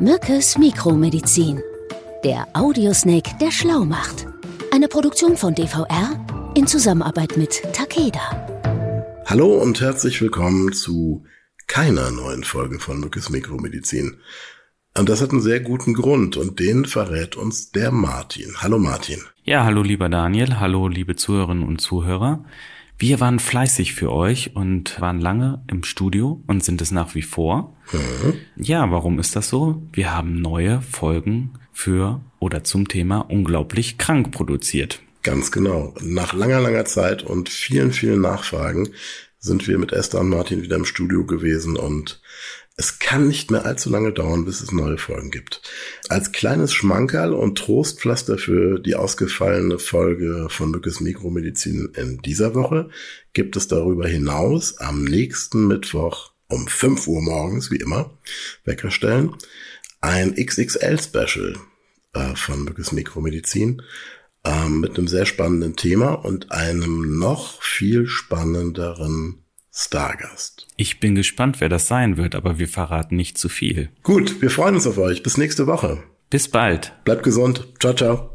Mückes Mikromedizin. Der Audiosnake, der schlau macht. Eine Produktion von DVR in Zusammenarbeit mit Takeda. Hallo und herzlich willkommen zu keiner neuen Folge von Mückes Mikromedizin. Und das hat einen sehr guten Grund und den verrät uns der Martin. Hallo Martin. Ja, hallo lieber Daniel, hallo liebe Zuhörerinnen und Zuhörer. Wir waren fleißig für euch und waren lange im Studio und sind es nach wie vor. Mhm. Ja, warum ist das so? Wir haben neue Folgen für oder zum Thema unglaublich krank produziert. Ganz genau. Nach langer, langer Zeit und vielen, vielen Nachfragen sind wir mit Esther und Martin wieder im Studio gewesen und es kann nicht mehr allzu lange dauern, bis es neue Folgen gibt. Als kleines Schmankerl und Trostpflaster für die ausgefallene Folge von Lückes Mikromedizin in dieser Woche gibt es darüber hinaus am nächsten Mittwoch um 5 Uhr morgens, wie immer, Weckerstellen, ein XXL-Special äh, von Lückes Mikromedizin äh, mit einem sehr spannenden Thema und einem noch viel spannenderen Stargast. Ich bin gespannt, wer das sein wird, aber wir verraten nicht zu viel. Gut, wir freuen uns auf euch. Bis nächste Woche. Bis bald. Bleibt gesund. Ciao, ciao.